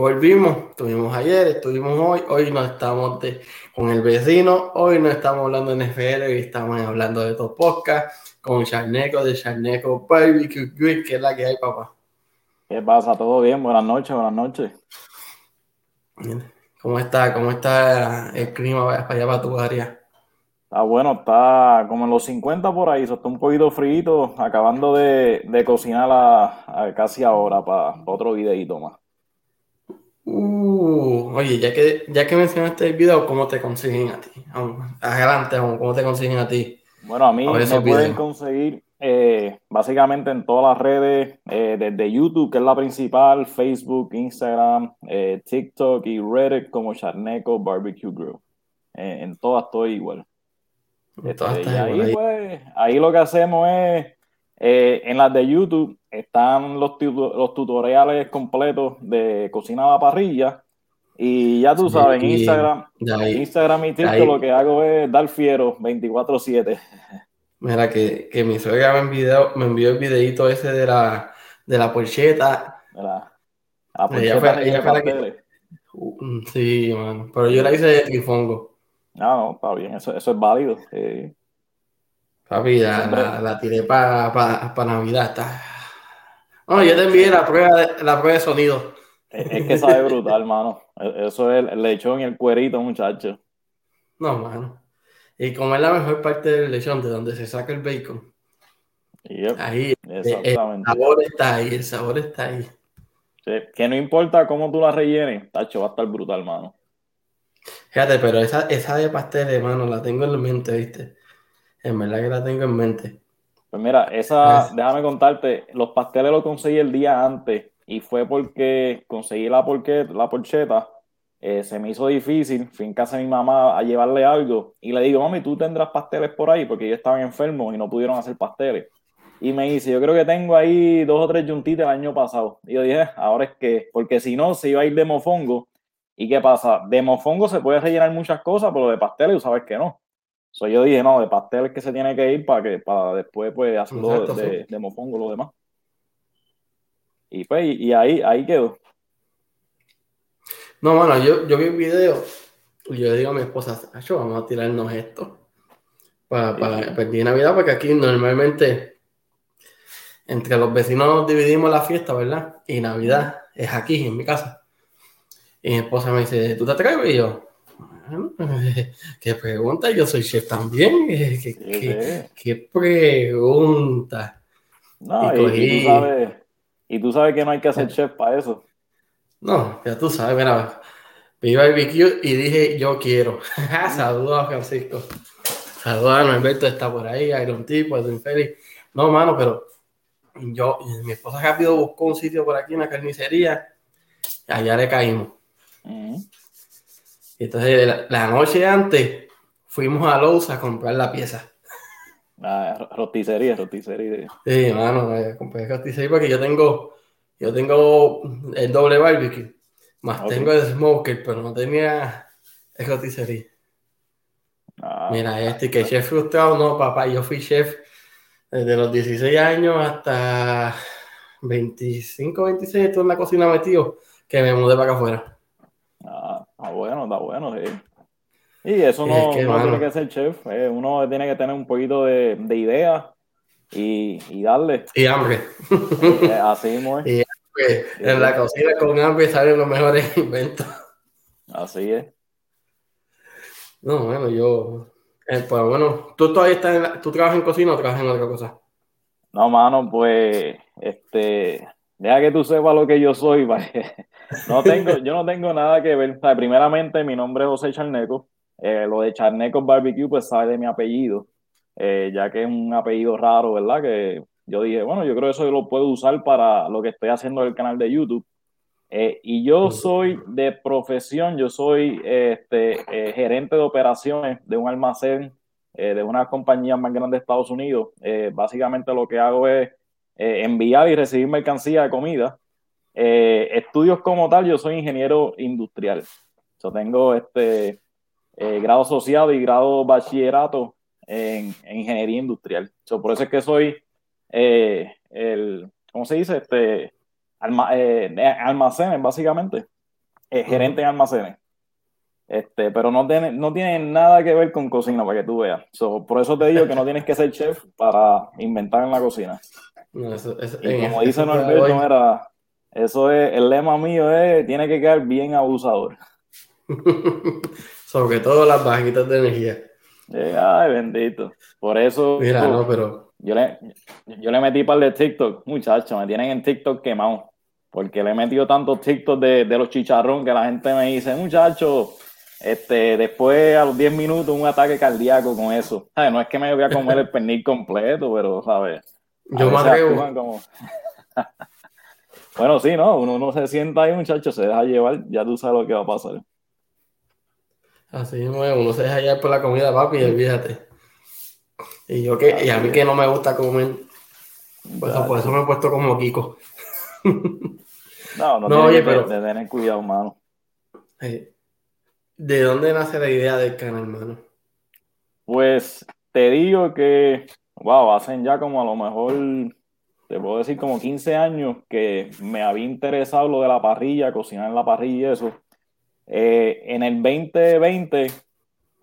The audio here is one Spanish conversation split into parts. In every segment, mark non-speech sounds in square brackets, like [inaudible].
Volvimos, estuvimos ayer, estuvimos hoy, hoy no estamos con el vecino, hoy no estamos hablando de NFL, hoy estamos hablando de dos podcasts con Charneco de Charneco Barbecue Grill, que es la que hay, papá. ¿Qué pasa? ¿Todo bien? Buenas noches, buenas noches. ¿Cómo está? ¿Cómo está el clima para allá, para tu área? Está bueno, está como en los 50 por ahí, está un poquito frío, acabando de, cocinar a, casi ahora para otro videito más. Uh, oye, ya que, ya que mencionaste el video, ¿cómo te consiguen a ti? Adelante, ¿cómo te consiguen a ti? Bueno, a mí me pueden conseguir eh, básicamente en todas las redes, eh, desde YouTube, que es la principal, Facebook, Instagram, eh, TikTok y Reddit como Charneco Barbecue Grill. en todas estoy igual. Este, ahí, pues, ahí lo que hacemos es, eh, en las de YouTube están los, los tutoriales completos de cocina a la parrilla. Y ya tú sabes, en Instagram, Instagram y TikTok lo que hago es dar fiero 24-7. Mira, que, que mi suegra me envió, me envió el videito ese de la, de la porcheta. la, uh, Sí, man. Pero yo la hice de trifongo. No, no, está bien, eso, eso es válido. Eh, Papi, la, la, tiré para pa, Navidad. Está... No, yo te envié la prueba de, la prueba de sonido. Es, que sabe brutal, mano. E, eso es el lechón y el cuerito, muchacho. No, mano. Y como es la mejor parte del lechón, de donde se saca el bacon. ahí, el sabor está ahí, el sabor está ahí. que no importa cómo tú la rellenes, tacho, va a estar brutal, mano. Fíjate, pero esa, esa de pastel, hermano, la tengo en mente, ¿viste? En verdad que la tengo en mente. Pues mira, esa, déjame contarte, los pasteles los conseguí el día antes y fue porque conseguí la, la porcheta, eh, se me hizo difícil, fui en casa de mi mamá a llevarle algo y le digo, mami, tú tendrás pasteles por ahí porque ellos estaban enfermos y no pudieron hacer pasteles. Y me dice, yo creo que tengo ahí dos o tres juntitas el año pasado. Y yo dije, ahora es que, porque si no, se iba a ir de mofongo ¿Y qué pasa? De mofongo se puede rellenar muchas cosas, pero de pasteles tú sabes que no. So, yo dije, no, de pasteles que se tiene que ir para que para después pues hacerlo de, de, mofongo lo demás. Y pues, y, ahí, ahí quedó. No, bueno, yo, yo vi un video y yo digo a mi esposa, vamos a tirarnos esto para, para, para el día de Navidad, porque aquí normalmente entre los vecinos dividimos la fiesta, ¿verdad? Y Navidad es aquí, en mi casa. Y mi esposa me dice, ¿tú te atreves? Y yo, [laughs] ¿qué pregunta? Yo soy chef también. [laughs] ¿Qué, pregunta? No, y, tú sabes, y tú sabes que no hay que hacer [laughs] chef para eso. No, ya tú sabes, mira, vi barbecue y dije, yo quiero. Saludos a Francisco. Saludos a Norberto, está por ahí, Iron Tipo, Edwin Félix. No, mano, pero yo, mi esposa rápido buscó un sitio por aquí, una carnicería, y allá le caímos. Entonces, la, noche antes fuimos a Lowe's a comprar la pieza. Ah, roticería, roticería. Sí, mano, eh, compré roticería porque yo tengo, yo tengo el doble barbecue, más tengo el smoker, pero no tenía el roticería. Ah, Mira, este que chef frustrado, no, papá, yo fui chef desde los 16 años hasta 25, 26, estoy en la cocina metido, que me mudé para acá afuera. Ah, está bueno, está bueno, sí. Y eso no, tiene que ser chef, eh, uno tiene que tener un poquito de, de idea y, y, darle. Y hambre. Eh, así mismo [laughs] Y En la cocina con hambre salen los mejores [laughs] inventos. Así es. No, bueno, yo. Eh, pues bueno, ¿tú todavía estás en ¿tú trabajas en cocina o trabajas en otra cosa? No, mano, pues, este, deja que tú sepas lo que yo soy, [laughs] No tengo, yo no tengo nada que ver. primeramente, mi nombre es José Charneco. Eh, lo de Charneco Barbecue, pues sabe de mi apellido, eh, ya que es un apellido raro, ¿verdad? Que yo dije, bueno, yo creo que eso lo puedo usar para lo que estoy haciendo en el canal de YouTube. Eh, y yo soy de profesión, yo soy este, gerente de operaciones de un almacén de una compañía más grande de Estados Unidos. básicamente lo que hago es enviar y recibir mercancía de comida eh, estudios como tal, yo soy ingeniero industrial. Yo tengo este eh, grado asociado y grado bachillerato en, ingeniería industrial. por eso es que soy eh, el, ¿cómo se dice? Este, almacenes, básicamente. gerente en almacenes. Este, pero no tiene, no tiene nada que ver con cocina, para que tú veas. por eso te digo que no tienes que ser chef para inventar en la cocina. [laughs] y como dice Norberto, era, eso es, el lema mío es, tiene que quedar bien abusador. [laughs] Sobre todo las bajitas de energía. Eh, ay, bendito. Por eso. Mira, no, pero. Yo le, yo le metí para el de TikTok, muchachos, me tienen en TikTok quemado. Porque le he metido tantos TikTok de, de los chicharrón que la gente me dice, muchachos este, después, a los 10 minutos, un ataque cardíaco con eso. No es que me voy a comer el pernil completo, pero, ¿sabes? Yo me atrevo. Como... [laughs] bueno, sí, ¿no? Uno, uno se sienta ahí, muchacho, se deja llevar, ya tú sabes lo que va a pasar. Así es, uno se deja llevar por la comida, papi, y olvídate. Y yo que, y a mí que no me gusta comer, pues, por eso me he puesto como Kiko. no, no, [laughs] no oye, pero... de tener cuidado, mano. ¿De dónde nace la idea del canal, hermano? Pues te digo que, wow, hacen ya como a lo mejor, te puedo decir como 15 años que me había interesado lo de la parrilla, cocinar en la parrilla y eso. Eh, en el 2020,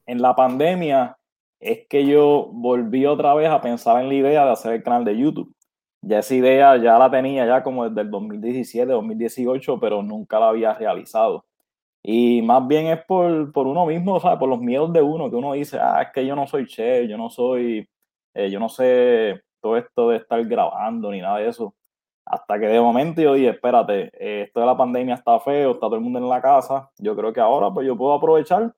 en la pandemia, es que yo volví otra vez a pensar en la idea de hacer el canal de YouTube. Ya esa idea ya la tenía ya como desde el 2017, 2018, pero nunca la había realizado. Y más bien es por, por uno mismo, ¿sabes? Por los miedos de uno, que uno dice, ah, es que yo no soy chef, yo no soy, eh, yo no sé esto de estar grabando ni nada de eso. Hasta que de momento yo dije, espérate, eh, esto de la pandemia está feo, está todo el mundo en la casa. Yo creo que ahora pues yo puedo aprovechar,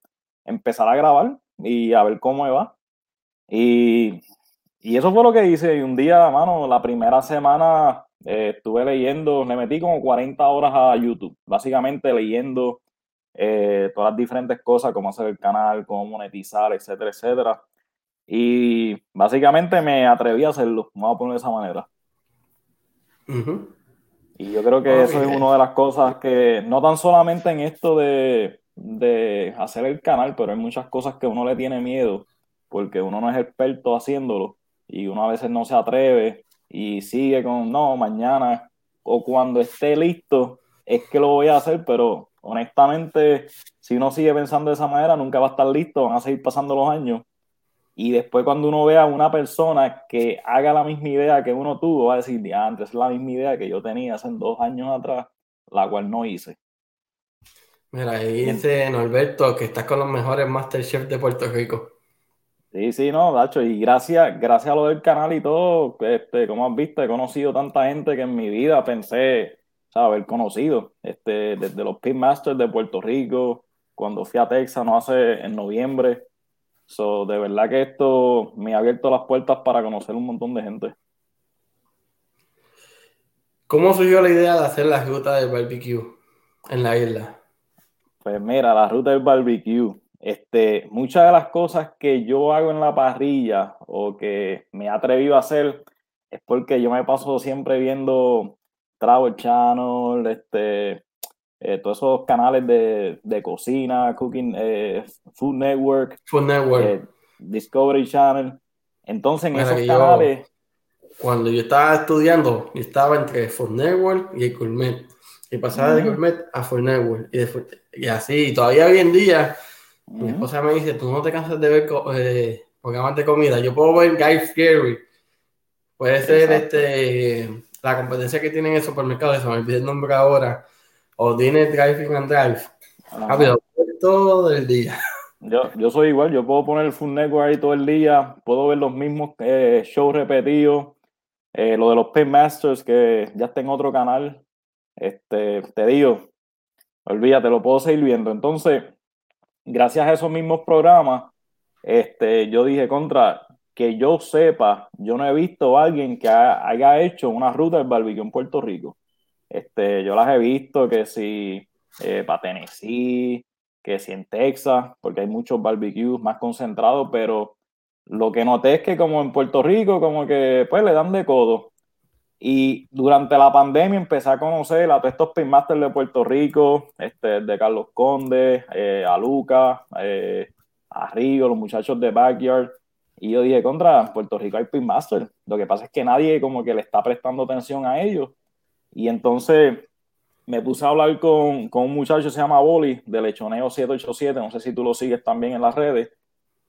empezar a grabar y a ver cómo me va. Y, y eso fue lo que hice. Y un día, mano, la primera semana eh, estuve leyendo, le metí como 40 horas a YouTube, básicamente leyendo eh, todas las diferentes cosas, cómo hacer el canal, cómo monetizar, etcétera, etcétera. Y básicamente me atreví a hacerlo, vamos a poner de esa manera. Y yo creo que eso es una de las cosas que, no tan solamente en esto de, de hacer el canal, pero hay muchas cosas que uno le tiene miedo, porque uno no es experto haciéndolo y uno a veces no se atreve y sigue con, no, mañana o cuando esté listo es que lo voy a hacer, pero honestamente, si uno sigue pensando de esa manera, nunca va a estar listo, van a seguir pasando los años. Y después cuando uno vea a una persona que haga la misma idea que uno tuvo, va a decir, antes es la misma idea que yo tenía hace dos años atrás, la cual no hice. Mira, ahí dice Norberto que estás con los mejores Masterchef de Puerto Rico. Sí, sí, no, Dacho, y gracias, gracias a lo del canal y todo, este, como has visto, he conocido tanta gente que en mi vida pensé, haber conocido, este, desde los Pitmasters de Puerto Rico, cuando fui a Texas, no hace en noviembre. So, de verdad que esto me ha abierto las puertas para conocer un montón de gente. ¿Cómo surgió la idea de hacer la ruta del barbecue en la isla? Pues mira, la ruta del barbecue. Este, muchas de las cosas que yo hago en la parrilla o que me he atrevido a hacer es porque yo me paso siempre viendo Travel Channel, este, eh, todos esos canales de, de cocina, Cooking, eh, Food Network, Food Network. Eh, Discovery Channel. Entonces, en esos canales. Cuando yo estaba estudiando, yo estaba entre Food Network y el Gourmet. Y pasaba de Gourmet a Food Network. Y, así, todavía hoy en día, mi esposa me dice: Tú no te cansas de ver programas de comida. Yo puedo ver Guy Fieri. Puede ser este la competencia que tienen en el supermercado, se me olvidó el nombre ahora, o tiene Driving and Drive. Rápido, todo el día. Yo, yo soy igual, yo puedo poner el Full Network ahí todo el día, puedo ver los mismos eh, shows repetidos, eh, lo de los Masters que ya está en otro canal, este, te digo, olvídate, lo puedo seguir viendo. Entonces, gracias a esos mismos programas, este, yo dije contra, que yo sepa, yo no he visto a alguien que haya hecho una ruta del barbecue en Puerto Rico. Este, yo las he visto que si eh, para Tennessee, que si en Texas, porque hay muchos barbecues más concentrados, pero lo que noté es que como en Puerto Rico, como que pues le dan de codo. Y durante la pandemia empecé a conocer a todos estos pinmasters de Puerto Rico, este, de Carlos Conde, eh, a Luca, eh, a Río, los muchachos de Backyard. Y yo dije, contra Puerto Rico hay Pitmaster. Lo que pasa es que nadie como que le está prestando atención a ellos. Y entonces me puse a hablar con, con un muchacho que se llama Boli, de Lechoneo 787, no sé si tú lo sigues también en las redes,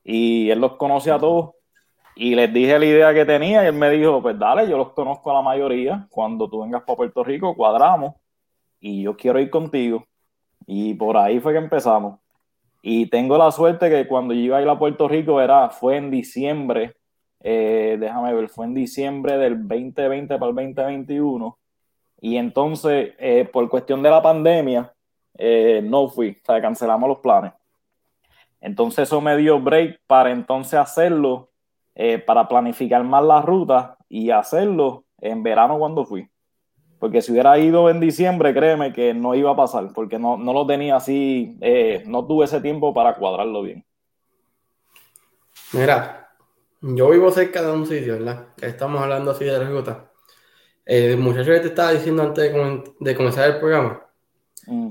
y él los conoce a todos, y les dije la idea que tenía, y él me dijo, pues dale, yo los conozco a la mayoría, cuando tú vengas para Puerto Rico, cuadramos, y yo quiero ir contigo. Y por ahí fue que empezamos. Y tengo la suerte que cuando yo iba a ir a Puerto Rico era, fue en diciembre, eh, déjame ver, fue en diciembre del 2020 para el 2021 y entonces, eh, por cuestión de la pandemia, eh, no fui, o sea, cancelamos los planes. Entonces eso me dio break para entonces hacerlo, eh, para planificar más la ruta y hacerlo en verano cuando fui. Porque si hubiera ido en diciembre, créeme que no iba a pasar, porque no, no lo tenía así, no tuve ese tiempo para cuadrarlo bien. Mira, yo vivo cerca de un sitio, ¿verdad? Estamos hablando así de la ruta el muchacho que te estaba diciendo antes de, comenzar el programa, mm.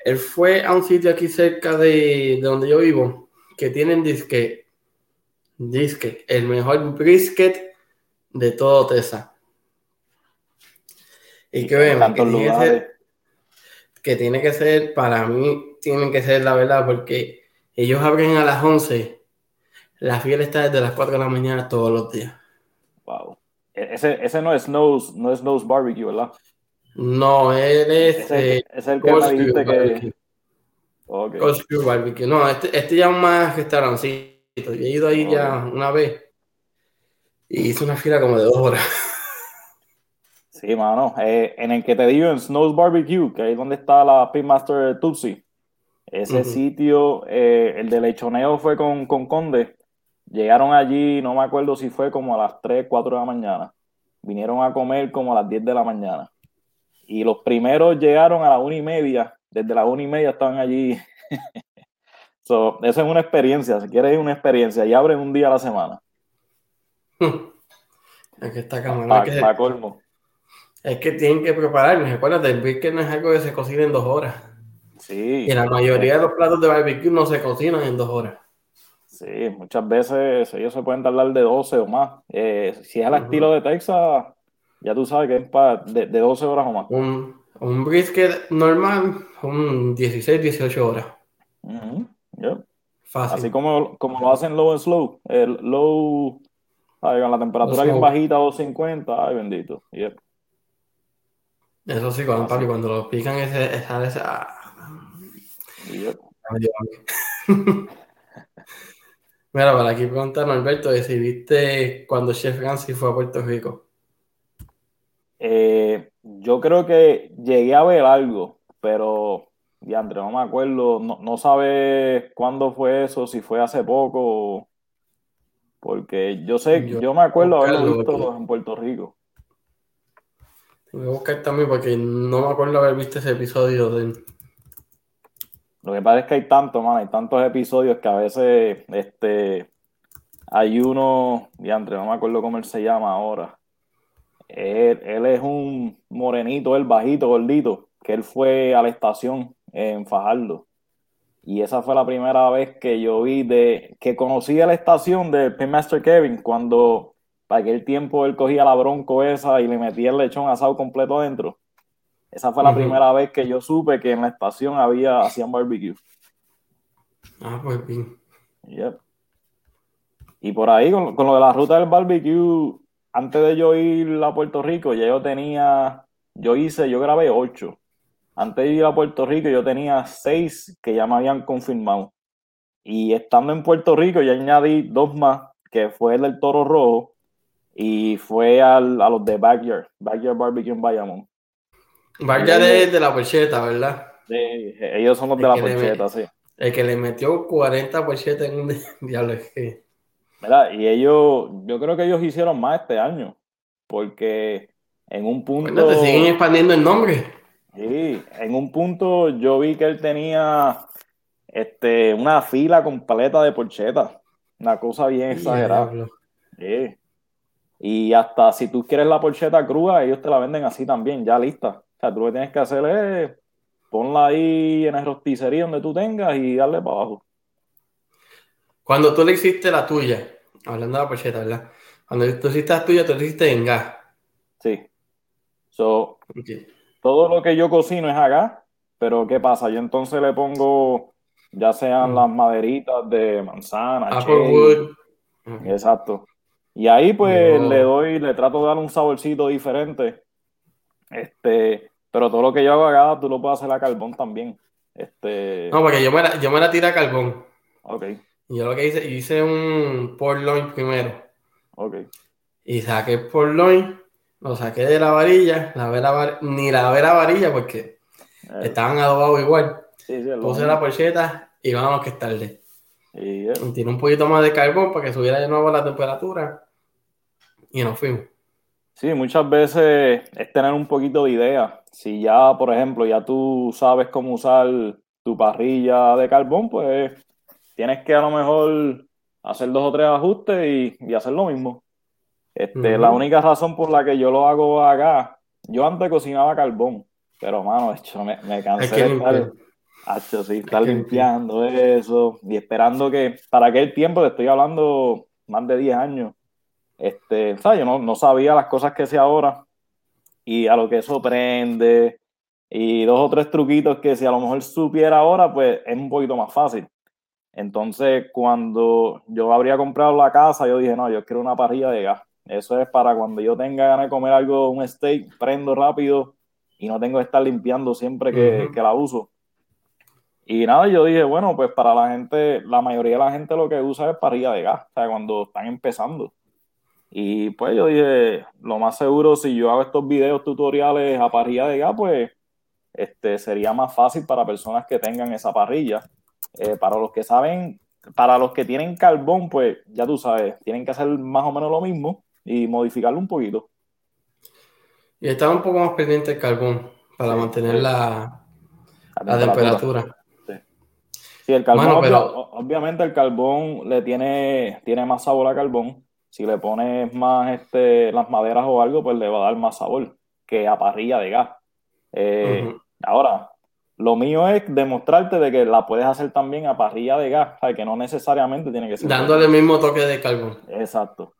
él fue a un sitio aquí cerca de, donde yo vivo que tienen disque, disque, el mejor brisket de todo Tesa. Y que vemos que tiene que, ser, que tiene que ser, para mí, tiene que ser la verdad, porque ellos abren a las 11, la fiesta está desde las 4 de la mañana todos los días. Wow. Ese, ese no es Snow's, no es Snow's Barbecue, ¿verdad? No, él es. Ese, es el que me dijiste que. Okay. Barbecue. No, este, este ya es más restaurancito. Yo he ido ahí ya una vez y hice una fila como de dos horas. Sí, mano. Eh, en el que te digo, en Snow's Barbecue, que ahí es donde está la Pitmaster Tutsi. Ese sitio, eh, el de lechoneo fue con, con Conde. Llegaron allí, no me acuerdo si fue como a las 3, 4 de la mañana. Vinieron a comer como a las 10 de la mañana. Y los primeros llegaron a las 1 y media. Desde las 1 y media estaban allí. [laughs] so, esa es una experiencia. Si quieres una experiencia, y abren un día a la semana. [laughs] es que está cámara. Es que, colmo. Es que tienen que prepararme. Acuérdate, el barbecue no es algo que se cocina en dos horas. Sí. Y la mayoría de los platos de barbecue no se cocinan en dos horas. Sí, muchas veces ellos se pueden tardar de 12 o más. Eh, si es al estilo de Texas, ya tú sabes que es para de, 12 horas o más. Un, un brisket normal, un 16, 18 horas. Fácil. Así como, como lo hacen low and slow. El low, con la temperatura bien bajita, 250, ay bendito. Eso sí, cuando, cuando lo pican, ese, esa, esa... [laughs] Mira, para aquí preguntar Alberto, si viste cuando Chef Gansi fue a Puerto Rico. Eh, yo creo que llegué a ver algo, pero ya André, no me acuerdo, no, no sabe cuándo fue eso, si fue hace poco, porque yo sé, yo, me acuerdo haberlo visto en Puerto Rico. Voy a buscar también porque no me acuerdo haber visto ese episodio de lo que pasa es que hay tantos, man, hay tantos episodios que a veces este, hay uno, diantre, no me acuerdo cómo él se llama ahora. Él, es un morenito, el bajito, gordito, que él fue a la estación en Fajardo. Y esa fue la primera vez que yo vi de que conocí a la estación de Master Kevin cuando para aquel tiempo él cogía la bronco esa y le metía el lechón asado completo adentro. Esa fue la primera vez que yo supe que en la estación había, hacían barbecue. Ah, pues bien. Y por ahí, con, lo de la ruta del barbecue, antes de yo ir a Puerto Rico, ya yo tenía, yo hice, yo grabé ocho. Antes de ir a Puerto Rico, yo tenía seis que ya me habían confirmado. Y estando en Puerto Rico, ya añadí dos más, que fue el del Toro Rojo y fue al, a los de Backyard, Backyard Barbecue en Bayamón. Vaya de, la porcheta, ¿verdad? Sí, ellos son los de la porcheta, sí. El que le metió 40 porchetas en un [laughs] diablo es que. ¿Verdad? Y ellos, yo creo que ellos hicieron más este año, porque en un punto. Bueno, te siguen expandiendo el nombre. Sí, en un punto yo vi que él tenía este, una fila completa de porchetas. Una cosa bien exagerada. Sí. Y hasta si tú quieres la porcheta cruda, ellos te la venden así también, ya lista. O sea, tú lo que tienes que hacer es ponla ahí en el rosticería donde tú tengas y darle para abajo. Cuando tú le hiciste la tuya, hablando de la pocheta, ¿verdad? Cuando tú hiciste la tuya, tú le hiciste en gas. Sí. So, Todo lo que yo cocino es acá, pero ¿qué pasa? Yo entonces le pongo, ya sean mm. las maderitas de manzana, Applewood. Exacto. Y ahí pues le doy, le trato de dar un saborcito diferente. Este, pero todo lo que yo hago acá, tú lo puedes hacer a carbón también. Este... No, porque yo me la, yo me la tiré a carbón. Ok. Y yo lo que hice, hice un porloin primero. Ok. Y saqué el porloin, lo saqué de la varilla, la ni la la varilla porque eh. estaban adobados igual. Sí, sí, Puse la porcheta y vamos que es tarde. Y, eh. Tiene un poquito más de carbón para que subiera de nuevo la temperatura. Y nos fuimos. Sí, muchas veces es tener un poquito de idea. Si ya, por ejemplo, ya tú sabes cómo usar tu parrilla de carbón, pues tienes que a lo mejor hacer dos o tres ajustes y, hacer lo mismo. Este, La única razón por la que yo lo hago acá, yo antes cocinaba carbón, pero mano, hecho, me, me cansé de estar, hecho, sí, estar limpiando eso y esperando que, para aquel tiempo, te estoy hablando más de 10 años, este, ¿sabes? Yo no, no sabía las cosas que sé ahora y a lo que eso prende y dos o tres truquitos que si a lo mejor supiera ahora, pues es un poquito más fácil. Entonces, cuando yo habría comprado la casa, yo dije, no, yo quiero una parrilla de gas. Eso es para cuando yo tenga ganas de comer algo, un steak, prendo rápido y no tengo que estar limpiando siempre que, que la uso. Y nada, yo dije, bueno, pues para la gente, la mayoría de la gente lo que usa es parrilla de gas, o sea, cuando están empezando. Y pues yo dije, lo más seguro, si yo hago estos videos tutoriales a parrilla de gas, pues este, sería más fácil para personas que tengan esa parrilla. Eh, para los que saben, para los que tienen carbón, pues ya tú sabes, tienen que hacer más o menos lo mismo y modificarlo un poquito. Y estar un poco más pendiente del carbón para mantener la, la, temperatura. Sí. el carbón, obviamente el carbón le tiene, tiene más sabor a carbón si le pones más este, las maderas o algo, pues le va a dar más sabor que a parrilla de gas. Eh, ahora, lo mío es demostrarte de que la puedes hacer también a parrilla de gas, que no necesariamente tiene que ser. Dándole el mismo toque de carbón. Exacto.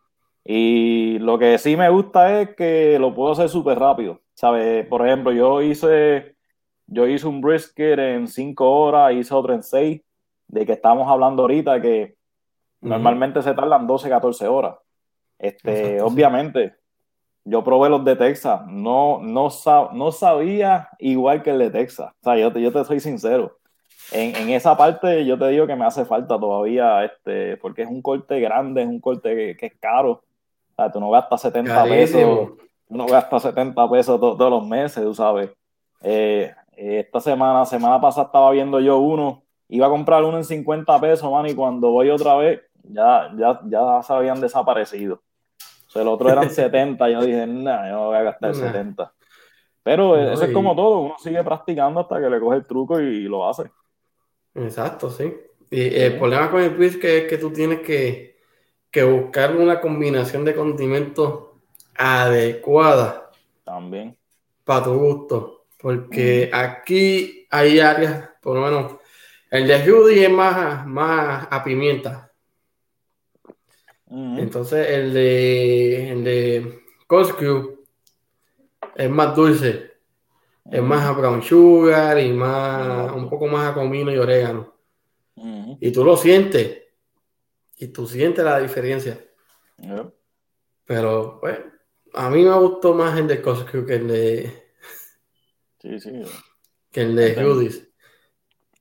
Y lo que sí me gusta es que lo puedo hacer súper rápido. ¿Sabes? Por ejemplo, yo hice, yo hice un brisket en 5 horas, hice otro en 6, de que estamos hablando ahorita, que Normalmente se tardan 12, 14 horas. Este, obviamente, yo probé los de Texas, no, no, no sabía igual que el de Texas. O sea, yo te, yo te soy sincero. En, en, esa parte yo te digo que me hace falta todavía, este, porque es un corte grande, es un corte que, es caro. O sea, tú no gastas 70 pesos, tú no gastas 70 pesos todos los meses, tú sabes. Eh, esta semana, semana pasada estaba viendo yo uno, iba a comprar uno en 50 pesos, man, y cuando voy otra vez, ya, ya, ya se habían desaparecido. O sea, el otro eran [laughs] 70, yo dije, nah, yo no voy a gastar 70. Pero eso es como todo, uno sigue practicando hasta que le coge el truco y, lo hace. Exacto, sí. Y el problema con el twist es que tú tienes que, que buscar una combinación de condimentos adecuada. También. Para tu gusto. Porque aquí hay áreas, por lo menos, el de Judy es más, más a pimienta. Entonces el de, el de Coscu es más dulce, es más a brown sugar y más, un poco más a comino y orégano. Y tú lo sientes, y tú sientes la diferencia. Pero, pues, a mí me gustó más el de Coscu que el de. Sí, sí. Que el de Judith.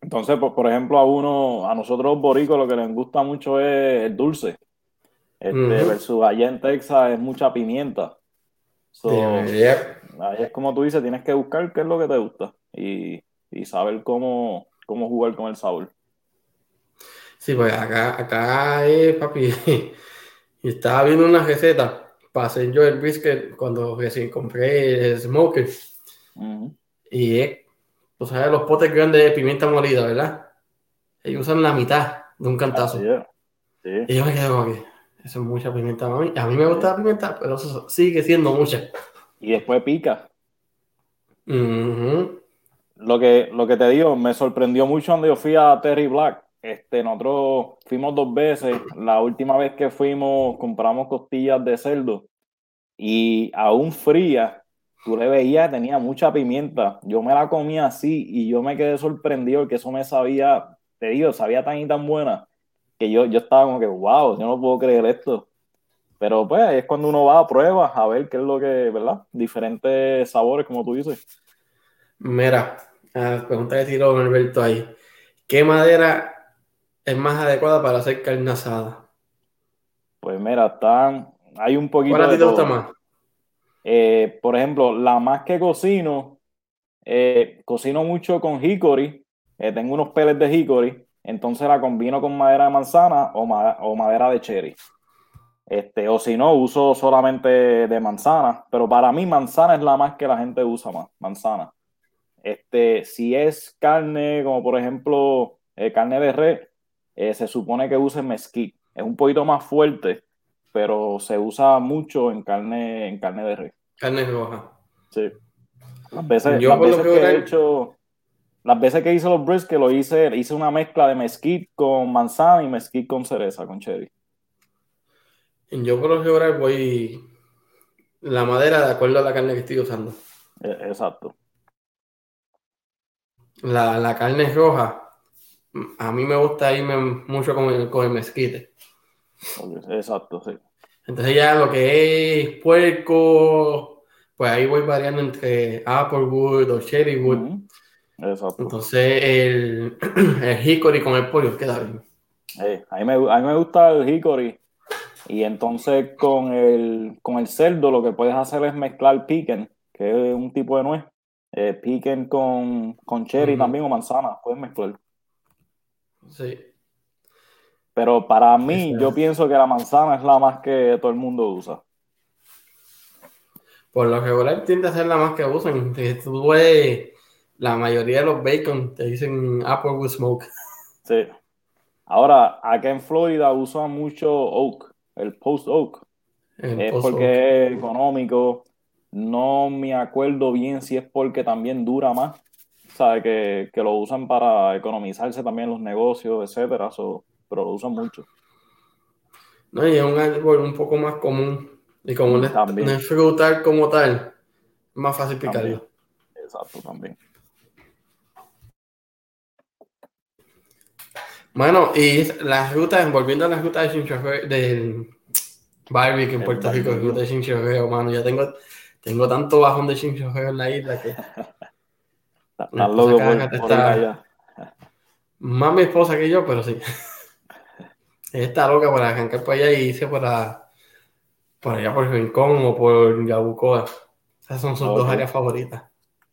Entonces, por, por, ejemplo, a uno, a nosotros boricos lo que les gusta mucho es el dulce. Este, Versus allá en Texas es mucha pimienta. Ahí es como tú dices, tienes que buscar qué es lo que te gusta y, saber cómo, cómo jugar con el sabor. Sí, pues acá, acá es, papi, [laughs] y estaba viendo una receta para hacer yo el brisket cuando recién compré el smoker. Y tú sabes, los potes grandes de pimienta molida, ¿verdad? Ellos usan la mitad de un cantazo. Y yo me quedé como aquí, eso es mucha pimienta a mí. A mí me gusta la pimienta, pero eso sigue siendo mucha. Y después pica. lo, que, lo que te digo, me sorprendió mucho cuando yo fui a Terry Black. Este, nosotros fuimos dos veces. La última vez que fuimos, compramos costillas de cerdo y aún frías, tú le veías, tenía mucha pimienta. Yo me la comía así y yo me quedé sorprendido que eso me sabía, te digo, sabía tan y tan buena que yo, yo estaba como que, wow, yo no puedo creer esto. Pero pues es cuando uno va a pruebas a ver qué es lo que, ¿verdad? Diferentes sabores, como tú dices. Mira, la pregunta que tiró Alberto ahí. ¿Qué madera es más adecuada para hacer carne asada? Pues mira, están, hay un poquito ¿Cuál a ti te gusta más? Eh, por ejemplo, la más que cocino, eh, cocino mucho con hickory. Eh, tengo unos pellets de hickory, entonces la combino con madera de manzana o, o madera de cherry. Este, o si no, uso solamente de manzana, pero para mí manzana es la más que la gente usa más, manzana. Este, si es carne, como por ejemplo eh, carne de res, eh, se supone que use mesquite. Es un poquito más fuerte, pero se usa mucho en carne, en carne de res. Carne roja. Sí. Las veces, Yo las que, he hecho, las veces que hice los brisket, lo hice, hice una mezcla de mesquite con manzana y mesquite con cereza, con cherry. Yo por lo general voy la madera de acuerdo a la carne que estoy usando. E, exacto. La, la carne roja, a mí me gusta irme mucho con el, con el mezquite. Exacto, sí. Entonces ya lo que es puerco, pues ahí voy variando entre Applewood o Cherrywood. Exacto. Entonces el, [clears throat] el hickory con el pollo queda bien. a, mí me, a mí me gusta el hickory y entonces con el, con el cerdo lo que puedes hacer es mezclar piquen, que es un tipo de nuez. Eh, piquen con, con cherry también o manzana, puedes mezclar. Sí. Pero para mí, yo pienso que la manzana es la más que todo el mundo usa. Por lo regular tiende a ser la más que usan. Tú ves, la mayoría de los bacon te dicen Applewood Smoke. Sí. Ahora, acá en Florida usan mucho oak el Post Oak. es porque es económico. No me acuerdo bien si es porque también dura más. sabe que, que, lo usan para economizarse también los negocios, etcétera. pero lo usan mucho. No, y es un árbol un poco más común. Y como no es, frutal como tal, más fácil picarlo. Exacto, también. Bueno, y las rutas, volviendo a las rutas de del barbecue en Puerto Rico, ruta de chinchorreo, mano. Ya tengo, tengo tanto bajón de chinchorreo en la isla que. Estás loco por, allá. Más mi esposa que yo, pero sí. Ella está loca por arrancar por allá y irse por, por allá por Rincón o por Yabucoa. Esas son sus dos áreas favoritas.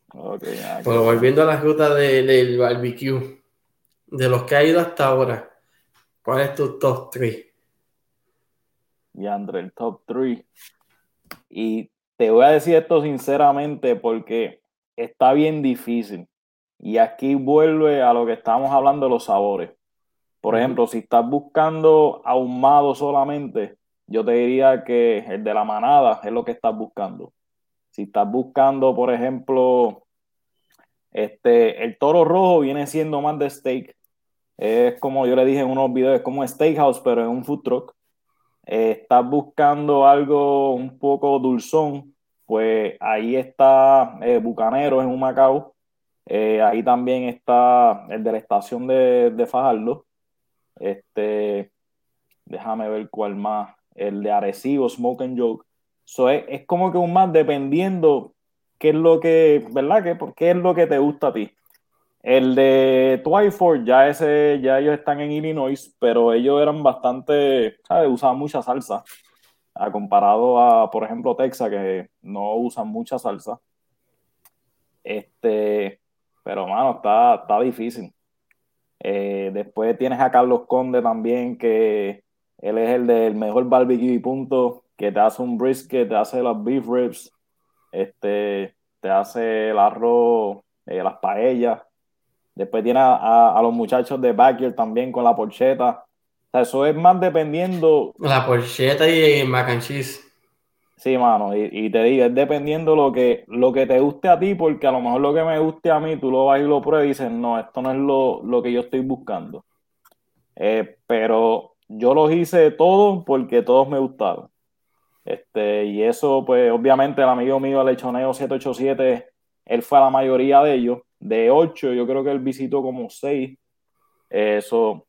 Okay, pero volviendo a la ruta del barbecue de los que ha ido hasta ahora, ¿cuál es tu top 3? Y André, el top 3. Y te voy a decir esto sinceramente porque está bien difícil. Y aquí vuelve a lo que estamos hablando de los sabores. Por ejemplo, si estás buscando ahumado solamente, yo te diría que el de la manada es lo que estás buscando. Si estás buscando, por ejemplo, este, el toro rojo viene siendo más de steak. Es como yo le dije en unos videos, es como steakhouse, pero en un food truck. Eh, estás buscando algo un poco dulzón, pues ahí está eh, Bucanero en un Macao. Eh, ahí también está el de la estación de, de Fajardo. Este, déjame ver cuál más. El de Arecibo, Smoke and Joke. So, es, es, como que un más dependiendo qué es lo que, ¿verdad? ¿Qué, qué es lo que te gusta a ti? El de Twyford, ya ese, ya ellos están en Illinois, pero ellos eran bastante, ¿sabes? Usaban mucha salsa. A comparado a, por ejemplo, Texas, que no usan mucha salsa. Este, pero mano, está, está difícil. Eh, después tienes a Carlos Conde también, que él es el del mejor barbecue y punto, que te hace un brisket, te hace las beef ribs, este, te hace el arroz, eh, las paellas Después tiene a, los muchachos de Backyard también con la porcheta. O sea, eso es más dependiendo. La porcheta y el mac and cheese. Sí, mano, y, te digo, es dependiendo lo que, lo que te guste a ti, porque a lo mejor lo que me guste a mí, tú lo vas y lo pruebas y dices, no, esto no es lo, que yo estoy buscando. Eh, pero yo los hice todos porque todos me gustaron. Este, y eso, pues, obviamente, el amigo mío, el Lechoneo 787, él fue a la mayoría de ellos. De ocho, yo creo que él visitó como seis. Eso,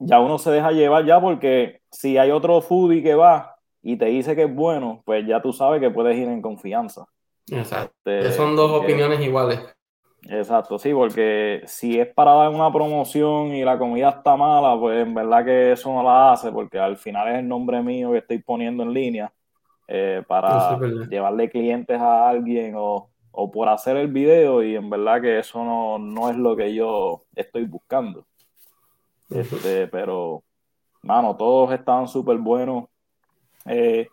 ya uno se deja llevar ya porque si hay otro foodie que va y te dice que es bueno, pues ya tú sabes que puedes ir en confianza. Exacto. Este, son dos opiniones iguales. Exacto, sí, porque si es para dar una promoción y la comida está mala, pues en verdad que eso no la hace, porque al final es el nombre mío que estoy poniendo en línea eh, para llevarle clientes a alguien o, por hacer el video y en verdad que eso no, es lo que yo estoy buscando. Este, pero, mano, todos estaban súper buenos. Eh,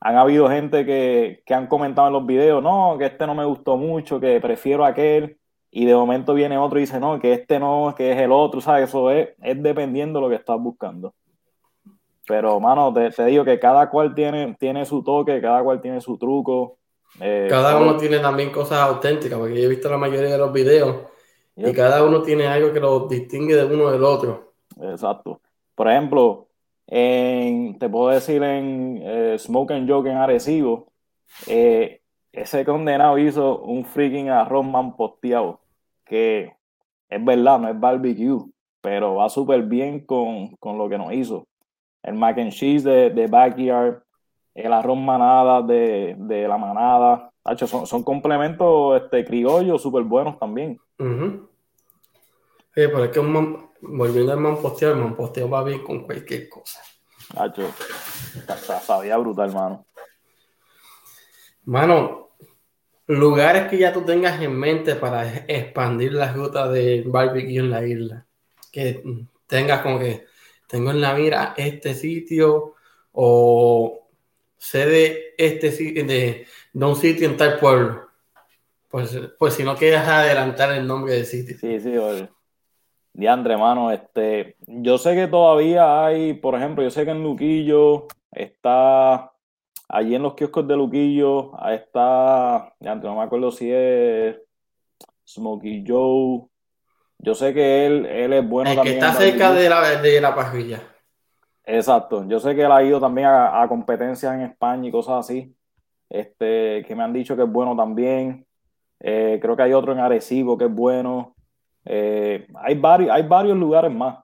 han habido gente que, que, han comentado en los videos, no, que este no me gustó mucho, que prefiero aquel y de momento viene otro y dice, no, que este no, que es el otro, ¿sabes? Eso es, es dependiendo de lo que estás buscando. Pero, mano, te, digo que cada cual tiene, tiene su toque, cada cual tiene su truco. Eh, cada uno tiene también cosas auténticas, porque yo he visto la mayoría de los videos y cada uno tiene algo que lo distingue de uno del otro. Exacto. Por ejemplo, en, te puedo decir en eh, Smoke and Joke en Arecibo, eh, ese condenado hizo un freaking arroz man posteado que es verdad, no es barbecue, pero va súper bien con, lo que nos hizo. El mac and cheese de, de Backyard, el arroz manada de, la manada. son, son complementos este, criollos súper buenos también. pero es que un volviendo al manposteo, el manposteo va bien con cualquier cosa. Hacho, sabía brutal, hermano. Mano, lugares que ya tú tengas en mente para expandir la ruta de barbecue en la isla. Que tengas como que tengo en la mira este sitio o sé de este sitio, de, un sitio en tal pueblo. Pues, pues si no quieres adelantar el nombre del sitio. Sí, sí, Diandre, mano, este, yo sé que todavía hay, por ejemplo, yo sé que en Luquillo está allí en los kioscos de Luquillo, ahí está, ya no me acuerdo si es Smokey Joe. Yo sé que él, él es bueno El también. Que está cerca de la, de la pajilla. Exacto. Yo sé que él ha ido también a, competencias en España y cosas así. Este, que me han dicho que es bueno también. Eh, creo que hay otro en Arecibo que es bueno. Eh, hay, varios, hay varios lugares más.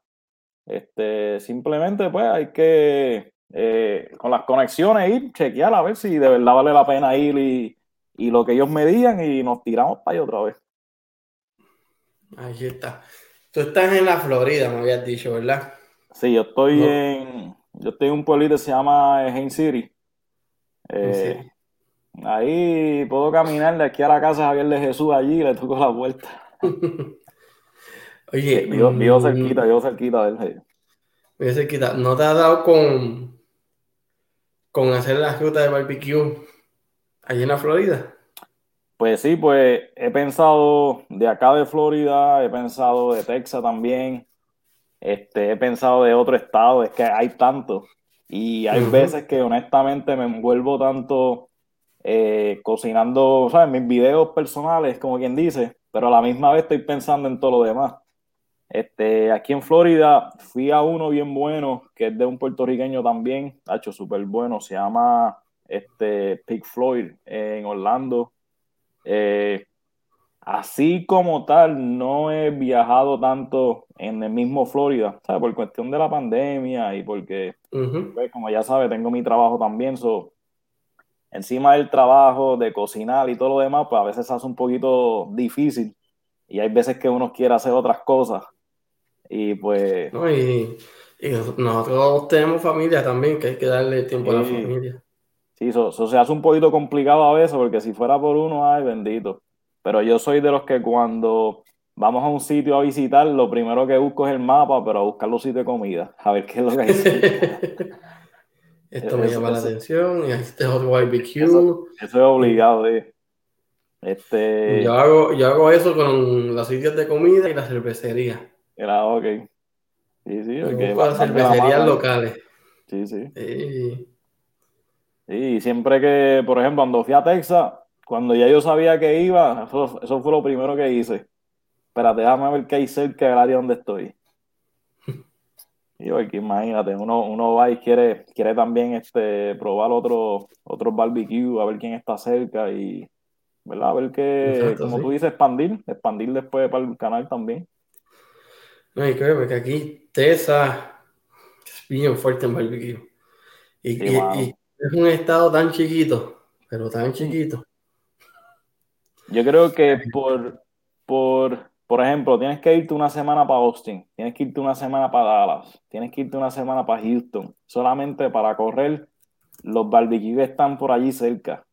Este, simplemente, pues, hay que eh, con las conexiones ir, chequear a ver si de verdad vale la pena ir y, lo que ellos me digan y nos tiramos para allá otra vez. Ahí está. Tú estás en la Florida, me habías dicho, ¿verdad? Sí, yo estoy en yo estoy en un pueblito que se llama Hain City. Eh, ahí puedo caminar de aquí a la casa Javier de Jesús allí y le toco la vuelta. [laughs] Oye, vivo, mm, cerquita, vivo cerquita de él. Vivo cerquita. ¿No te has dado con, con hacer la ruta de barbecue allí en la Florida? Pues sí, pues he pensado de acá de Florida, he pensado de Texas también, este, he pensado de otro estado, es que hay tanto. Y hay veces que honestamente me envuelvo tanto eh, cocinando, ¿sabes? Mis videos personales, como quien dice, pero a la misma vez estoy pensando en todo lo demás. Este, aquí en Florida fui a uno bien bueno, que es de un puertorriqueño también, ha hecho súper bueno, se llama este, Pig Floyd en Orlando. Eh, así como tal, no he viajado tanto en el mismo Florida, ¿sabes? Por cuestión de la pandemia y porque, pues, como ya sabes, tengo mi trabajo también, so, encima del trabajo, de cocinar y todo lo demás, pues a veces se hace un poquito difícil y hay veces que uno quiere hacer otras cosas y pues. y, nosotros tenemos familia también, que hay que darle tiempo a la familia. Sí, eso, se hace un poquito complicado a veces, porque si fuera por uno, ay, bendito. Pero yo soy de los que cuando vamos a un sitio a visitar, lo primero que busco es el mapa, pero a buscar los sitios de comida, a ver qué es lo que hay. [laughs] Esto me llama la atención, y este es otro barbecue. Eso, es obligado, eh. Este... Yo hago, yo hago eso con los sitios de comida y la cervecería. Era ok. Sí, sí, porque cervecerías locales. Sí, sí. sí. Sí, siempre que, por ejemplo, cuando fui a Texas, cuando ya yo sabía que iba, eso, fue lo primero que hice. Espérate, déjame ver qué hay cerca del área donde estoy. Y hoy, imagínate, uno, uno va y quiere, quiere también este, probar otro, otro barbecue, a ver quién está cerca y, ¿verdad? A ver que, como tú dices, expandir, expandir después para el canal también. No, y creo que aquí Tesa es bien fuerte en barbecue. Y, y, es un estado tan chiquito, pero tan chiquito. Yo creo que por, por por ejemplo, tienes que irte una semana para Austin, tienes que irte una semana para Dallas, tienes que irte una semana para Houston, solamente para correr los barbecues están por allí cerca.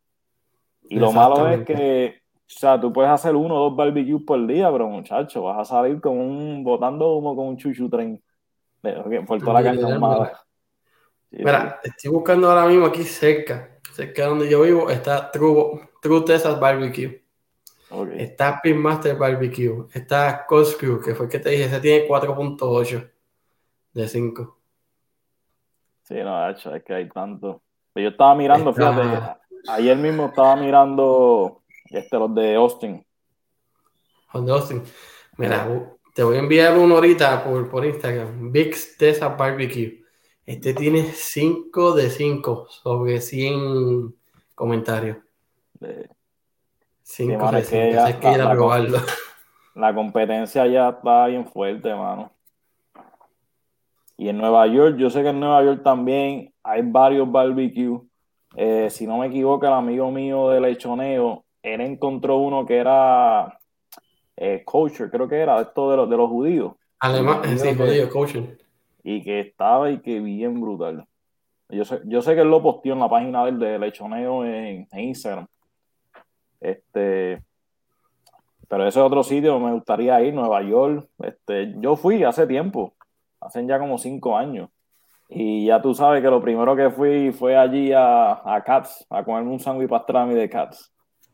Y lo malo es que, o sea, tú puedes hacer uno o dos barbecues por día, pero muchacho, vas a salir con un, botando humo con un chuchu tren. Por toda la carne Mira, estoy buscando ahora mismo aquí cerca, cerca de donde yo vivo, está True, True Texas Barbecue. Está Pinmaster Barbecue. Está Coscrew, que fue el que te dije, ese tiene 4.8 de 5. Sí, no, hecho, es que hay tanto. Pero yo estaba mirando, fíjate, ayer mismo estaba mirando este, los de Austin. Los de Austin. Mira, te voy a enviar uno ahorita por, por Instagram. Big Tessa Barbecue. Este tiene 5 de 5 sobre 100 comentarios. De, Cinco que la, competencia ya está bien fuerte, mano. Y en Nueva York, yo sé que en Nueva York también hay varios barbecues. Eh, si no me equivoco, el amigo mío de lechoneo, él encontró uno que era eh, kosher, creo que era esto de los, de los judíos. Alemán, sí, judío, kosher. Y que estaba y que bien brutal. Yo sé, yo sé que él lo posteó en la página del de lechoneo en Instagram. Este, pero ese otro sitio me gustaría ir, Nueva York. Este, yo fui hace tiempo, hace ya como cinco años. Y ya tú sabes que lo primero que fui fue allí a, a Cats, a comerme un sándwich pastrami de Cats. [laughs]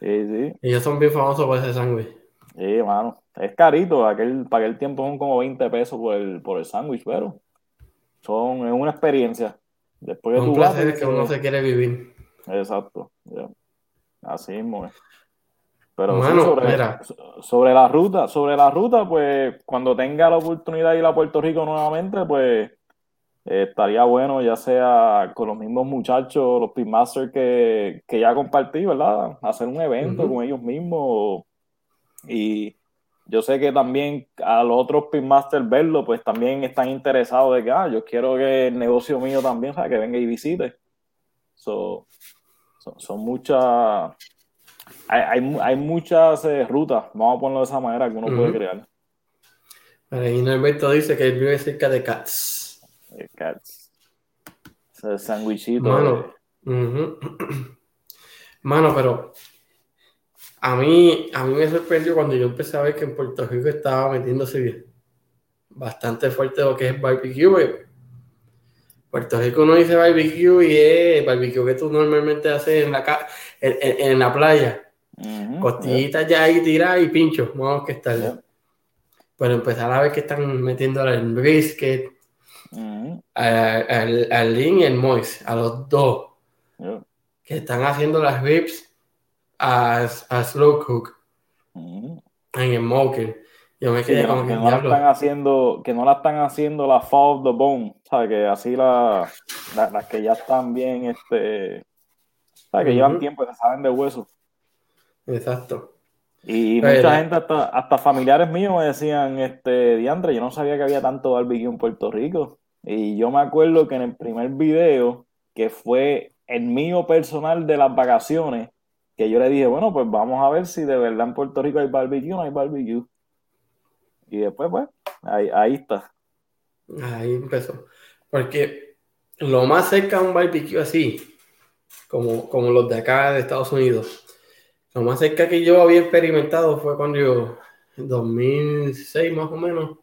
sí, sí. Ellos son bien famosos por ese sándwich. Sí, mano. Es carito, aquel, para aquel tiempo son como 20 pesos por el, por el sándwich, pero son, es una experiencia. Después de un placer que uno se quiere vivir. Exacto. Así mismo Pero sobre, la ruta, sobre la ruta, pues cuando tenga la oportunidad de ir a Puerto Rico nuevamente, pues eh, estaría bueno, ya sea con los mismos muchachos, los Pitmasters que, que ya compartí, ¿verdad? Hacer un evento con ellos mismos. Y yo sé que también a los otros Pitmasters verlo, pues también están interesados de que, ah, yo quiero que el negocio mío también, sea, que venga y visite. So, son, muchas. Hay, muchas eh, rutas, vamos a ponerlo de esa manera, que uno puede crear. Ahí Norberto dice que él vive cerca de Cats. De Cats. Ese sandwichito. Mano, [clears throat] Mano, pero a mí, a mí me sorprendió cuando yo empecé a ver que en Puerto Rico estaba metiéndose bien. Bastante fuerte lo que es barbecue, Puerto Rico no dice barbecue y es barbecue que tú normalmente haces en la, en, la playa. Costillitas ya ahí tiradas y pincho, vamos que estar. Pero empezar a ver que están metiendo el brisket, al, al, Lin y el Mois, a los dos. Que están haciendo las ribs a, a slow cook en el smoker. Yo me quedé como que, no la están haciendo, que no la están haciendo la fall of the bone, ¿sabes? Que así las la, que ya están bien, este, ¿sabes? Que llevan tiempo y se saben de hueso. Exacto. Y mucha gente, hasta, hasta, familiares míos me decían, este, Diandre, yo no sabía que había tanto barbecue en Puerto Rico. Y yo me acuerdo que en el primer video, que fue el mío personal de las vacaciones, que yo le dije, bueno, pues vamos a ver si de verdad en Puerto Rico hay barbecue o no hay barbecue. Y después, pues, ahí, ahí está. Ahí empezó. Porque lo más cerca a un barbecue así, como, como los de acá de Estados Unidos, lo más cerca que yo había experimentado fue cuando yo, en 2006 más o menos.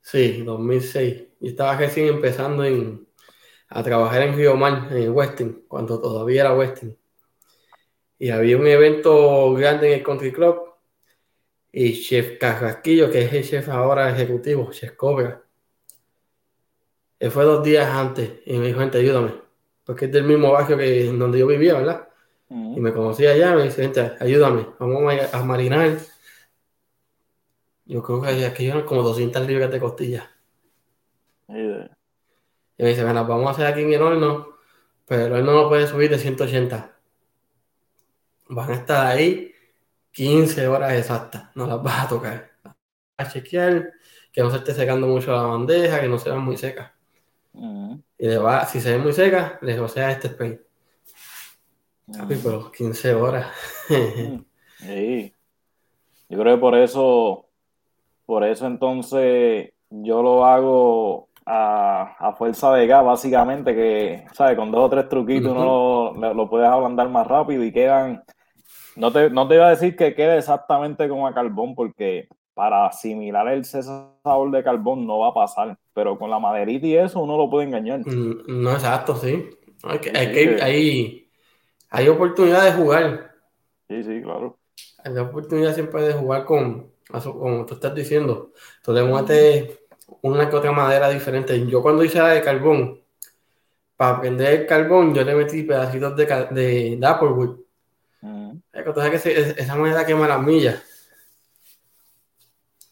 Sí, 2006. Yo estaba recién empezando en, a trabajar en Río Mar, en Westin, cuando todavía era Westin. Y había un evento grande en el Country Club y Chef Carrasquillo, que es el chef ahora ejecutivo, Chef Cobra. Él fue dos días antes y me dijo, gente, ayúdame, porque es del mismo barrio que donde yo vivía, ¿verdad? Y me conocía allá, me dice, gente, ayúdame, vamos a, marinar Yo creo que aquí hay como 200 libras de costillas. Y me dice, las vamos a hacer aquí en el horno, pero el horno no puede subir de 180. Van a estar ahí 15 horas exactas, no las vas a tocar. A chequear que no se esté secando mucho la bandeja, que no sean muy secas. Ujú. Y le va, si se ve muy seca, le rocea este spray. Papi, pero 15 horas. Sí. Yo creo que por eso, por eso entonces yo lo hago a, a fuerza de gas, básicamente, que, ¿sabes? Con dos o tres truquitos uno lo, lo puedes ablandar más rápido y quedan. No te, no te iba a decir que quede exactamente como a carbón, porque para asimilar el sabor de carbón no va a pasar, pero con la maderita y eso uno lo puede engañar. Mm, no, exacto, sí. Hay, que, Sí, hay, que- hay, hay oportunidad de jugar. Sí, sí, claro. Hay la oportunidad siempre de jugar con, como tú estás diciendo. Tú le metes una que otra madera diferente. Yo cuando hice la de carbón, para prender el carbón, yo le metí pedacitos de, de, de Applewood. Ujú. Es que esa madera quema las millas.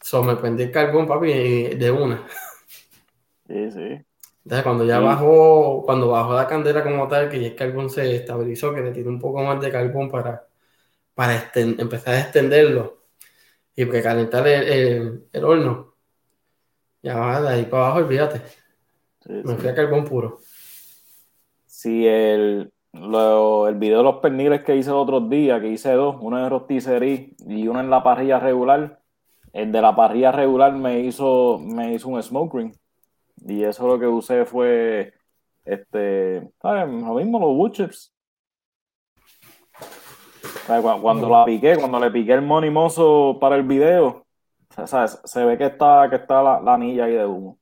So, me prendí el carbón, papi, de una. Sí, sí. Entonces, cuando ya Sí. bajó, cuando bajó la candela como tal, que ya el carbón se estabilizó, que le tiré un poco más de carbón para, para empezar a extenderlo y precalentar el, el, el horno. Ya va, de ahí para abajo, olvídate. sí, Me sí. fui a carbón puro. Si el, lo- el video de los perniles que hice el otro día, que hice dos, uno en rosticería y uno en la parrilla regular, el de la parrilla regular me hizo, me hizo un smoke ring. Y eso lo que usé fue, este, ¿sabes? Lo mismo, los wood chips. Cuando, la piqué, cuando le piqué el money mozo para el video, sea, se ve que está, que está la, la anilla ahí de humo.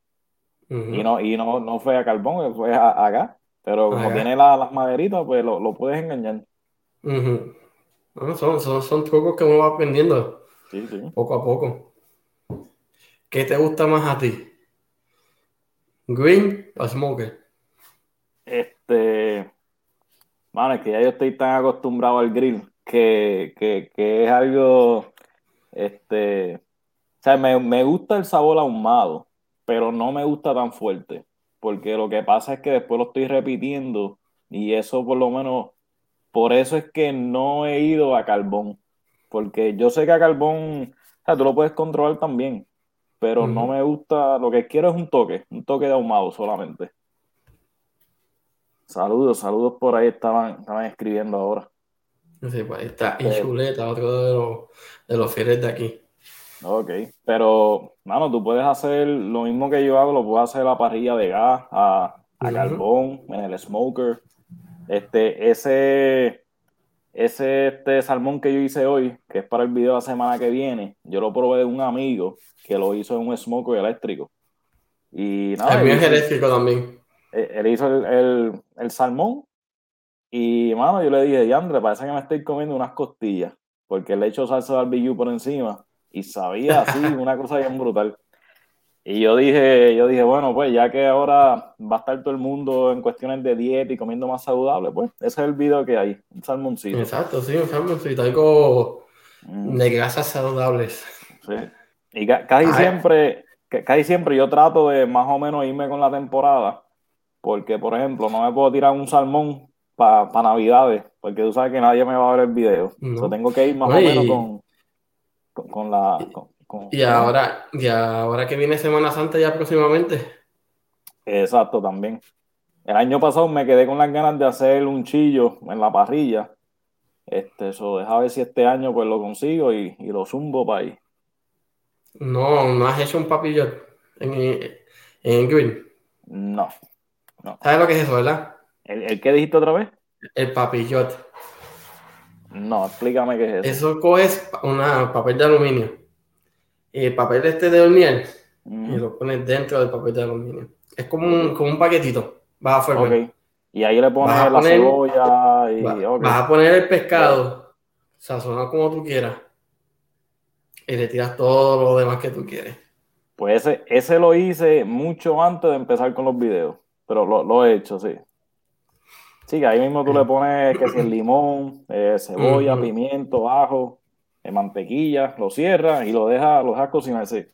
Y no, y no, no fue a carbón, fue a, a gas. Pero como tiene la- las maderitas, pues lo, lo puedes engañar. Bueno, son, son, son trucos que uno va aprendiendo Sí, sí. poco a poco. ¿Qué te gusta más a ti? ¿Green o smoker? Este, es que ya yo estoy tan acostumbrado al grill que, que, que es algo, este, o sea, me, me gusta el sabor ahumado, pero no me gusta tan fuerte, porque lo que pasa es que después lo estoy repitiendo y eso por lo menos, por eso es que no he ido a carbón, porque yo sé que a carbón, o sea, tú lo puedes controlar también, pero no me gusta, lo que quiero es un toque, un toque de ahumado solamente. Saludos, saludos por ahí, estaban, estaban escribiendo ahora. Sí, pues ahí está Eh. Inchuleta, otro de los, de los fieles de aquí. Ok, pero, mano, tú puedes hacer lo mismo que yo hago, lo puedes hacer a la parrilla de gas, a, a carbón, en el smoker. Este, ese, ese este salmón que yo hice hoy, que es para el video de la semana que viene, yo lo probé de un amigo que lo hizo en un smoker eléctrico. Y nada, El mío es eléctrico también. él él hizo el, el- el salmón y, mano, yo le dije, Yandre, parece que me estoy comiendo unas costillas, porque le echo salsa de barbecue por encima y sabía así, [laughs] una cosa bien brutal. Y yo dije, yo dije, bueno, pues ya que ahora va a estar todo el mundo en cuestiones de dieta y comiendo más saludable, pues ese es el video que hay, un salmoncito. Exacto, sí, un salmoncito, algo Mm, de grasas saludables. sí. Y ca- casi Ay. siempre, ca- casi siempre yo trato de más o menos irme con la temporada, porque por ejemplo, no me puedo tirar un salmón para Navidades, porque tú sabes que nadie me va a ver el video. No. Yo tengo que ir más o menos con, con, con la... con- con- Y ahora, y ahora que viene Semana Santa ya próximamente, Exacto, también. El año pasado me quedé con las ganas de hacer un chillo en la parrilla. Este, eso, deja ver si este año pues lo consigo y, y lo zumbo para ahí. no, no has hecho un papillot en, en grill. No. ¿Sabes lo que es eso, verdad? ¿El, el qué dijiste otra vez? El papillot. No, explícame qué es eso. Eso coges una papel de aluminio. Y el papel este de hornear y lo pones dentro del papel de aluminio. Es como un, como un paquetito. Vas a ok. Y ahí le pones la poner- cebolla y... Va-. Vas a poner el pescado, sazonado como tú quieras, y le tiras todo lo demás que tú quieres. Pues ese, ese lo hice mucho antes de empezar con los videos, pero lo, lo he hecho, sí. Sí, que ahí mismo tú le pones que si el limón, eh, cebolla, pimiento, ajo, en mantequilla, lo cierra y lo deja, lo deja cocinarse.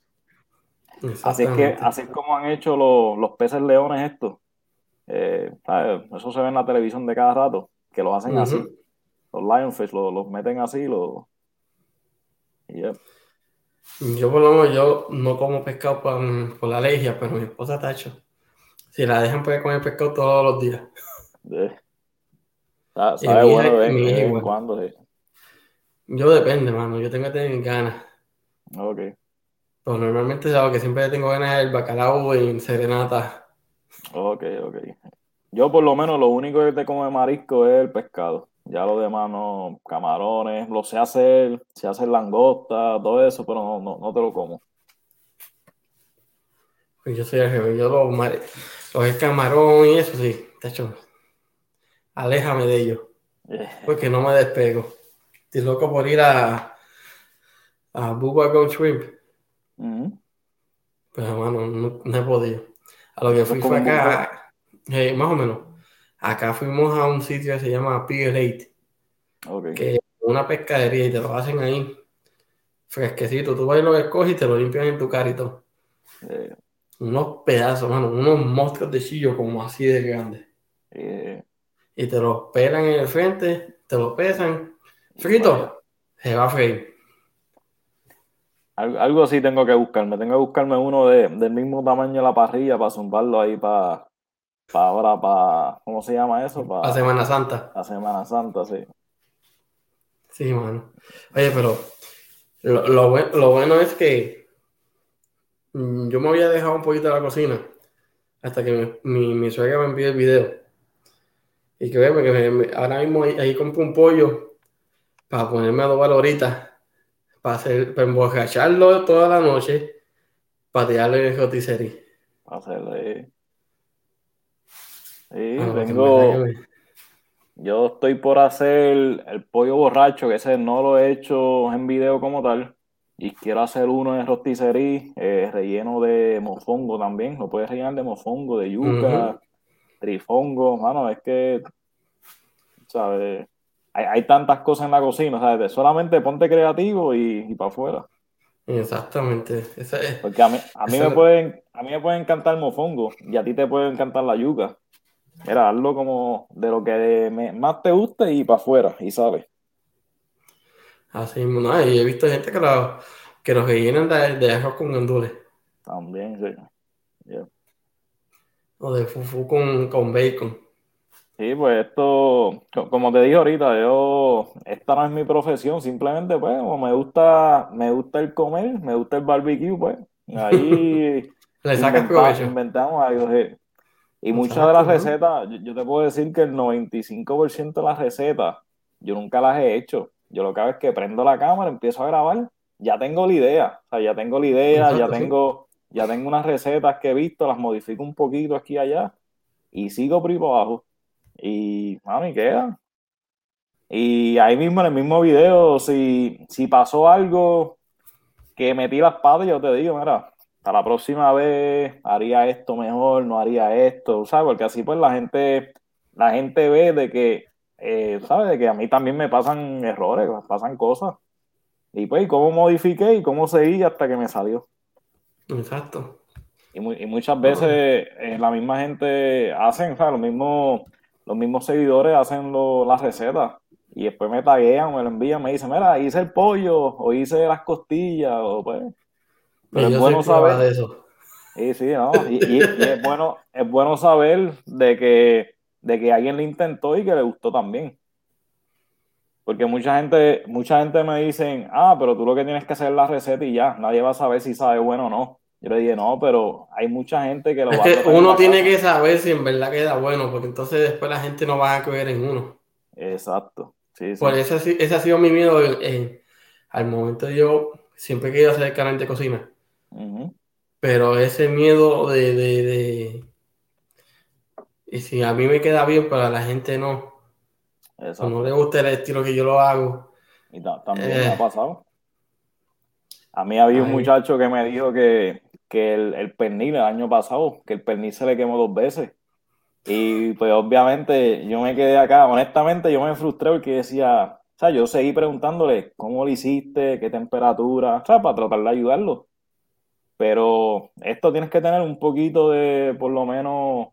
Así es que, así es como han hecho los, los peces leones estos. Eh, eso se ve en la televisión de cada rato, que lo hacen así. Los lionfish los, meten así, los... Yo por lo menos yo no como pescado por, la alergia, pero mi esposa está hecho. Si la dejan puede comer pescado todos los días. Sabe bueno de cuando. Yo depende, mano. Yo tengo que tener ganas. Ok. Pero normalmente lo que siempre tengo ganas es el bacalao y serenata. Ok, ok. Yo por lo menos lo único que te como de marisco es el pescado. Ya lo demás no, camarones, lo sé hacer, sé hacer langosta, todo eso, pero no, no, no te lo como. Pues yo soy el jefe, yo lo, lo el camarón y eso sí, de hecho, aléjame de ellos, porque no me despego. Estoy loco por ir a, a Bubba Go Shrimp. Pero hermano, no, he podido. A lo que fui fue acá, eh, más o menos. Acá fuimos a un sitio que se llama Pier 8. Que es una pescadería y te lo hacen ahí fresquecito. Tú vas y lo escoges y te lo limpian en tu carito. Eh. Unos pedazos, mano, unos monstruos de chillo como así de grandes. Eh. Y te los pelan en el frente, te lo pesan. Frito, se va a freír. Algo así tengo que buscarme. Tengo que buscarme uno de, del mismo tamaño de la parrilla para zumbarlo ahí para para ahora, para, ¿cómo se llama eso? Para Semana Santa. La Semana Santa, sí. Sí, mano. Oye, pero lo, bueno, es que mm, yo me había dejado un poquito de la cocina hasta que mi, mi, suegra me envió el video. Y que veme que ahora mismo ahí, compro un pollo para ponerme a adobar ahorita, para, hacer, para emborracharlo toda la noche, para tirarlo en el rotisserie. Para hacerle Sí, tengo. Yo estoy por hacer el pollo borracho, que ese no lo he hecho en video como tal. Y quiero hacer uno en rosticería, eh, relleno de mofongo también. Lo puedes rellenar de mofongo, de yuca, trifongo. Mano, es que, ¿sabes? Hay, tantas cosas en la cocina, ¿sabes? Solamente ponte creativo y, para afuera. Exactamente. Porque a mí, a, mí me pueden, a mí me puede encantar el mofongo y a ti te puede encantar la yuca. Era hazlo como de lo que más te guste y para afuera, y sabes. Así, no, y he visto gente que, lo, que los rellenan de, de arroz con gandules. También, sí. O de fufu con, con bacon. Sí, pues esto, como te dije ahorita, yo, esta no es mi profesión, simplemente pues, me gusta, me gusta el comer, me gusta el barbecue, pues, [laughs] ahí Le sacas provecho. Inventamos algo, sí. Y muchas de las recetas, yo, te puedo decir que el 95% de las recetas, yo nunca las he hecho. Yo lo que hago es que prendo la cámara, empiezo a grabar, ya tengo la idea. O sea, ya tengo la idea, ya tengo, ya tengo unas recetas que he visto, las modifico un poquito aquí y allá, y sigo por ahí abajo. Y, y queda. Y ahí mismo en el mismo video, si, si pasó algo que metí las patas, yo te digo, mira, para la próxima vez haría esto mejor, no haría esto, ¿sabes? Porque así pues la gente, la gente ve de que, eh, ¿sabes? De que a mí también me pasan errores, me pasan cosas. Y pues, ¿cómo modifiqué y cómo seguí hasta que me salió? Exacto. Y, muchas veces eh, la misma gente hacen, ¿sabes? Los mismos, los mismos seguidores hacen las recetas y después me taguean, me lo envían, me dicen, mira, hice el pollo o hice las costillas o pues pero es bueno saber. De eso. Sí, sí, ¿no? Y, es, bueno, es bueno saber de que, de que alguien lo intentó y que le gustó también. Porque mucha gente, mucha gente me dicen, ah, pero tú lo que tienes que hacer es la receta y ya, nadie va a saber si sabe bueno o no. Yo le dije, no, pero hay mucha gente que lo es va que Uno tiene que saber si en verdad queda bueno, porque entonces después la gente no va a creer en uno. Exacto. Sí, Por eso ese ha sido mi miedo al momento de yo siempre he querido hacer el canal de cocina. Pero ese miedo de, de, Y si a mí me queda bien, pero a la gente no. No le gusta el estilo que yo lo hago. Y también me ha eh. pasado. A mí había un muchacho que me dijo que, el, el, pernil el año pasado, que el pernil se le quemó dos veces. Y pues obviamente yo me quedé acá, honestamente yo me frustré porque decía, o sea, yo seguí preguntándole cómo lo hiciste, qué temperatura, o sea, para tratar de ayudarlo. Pero esto tienes que tener un poquito de, por lo menos,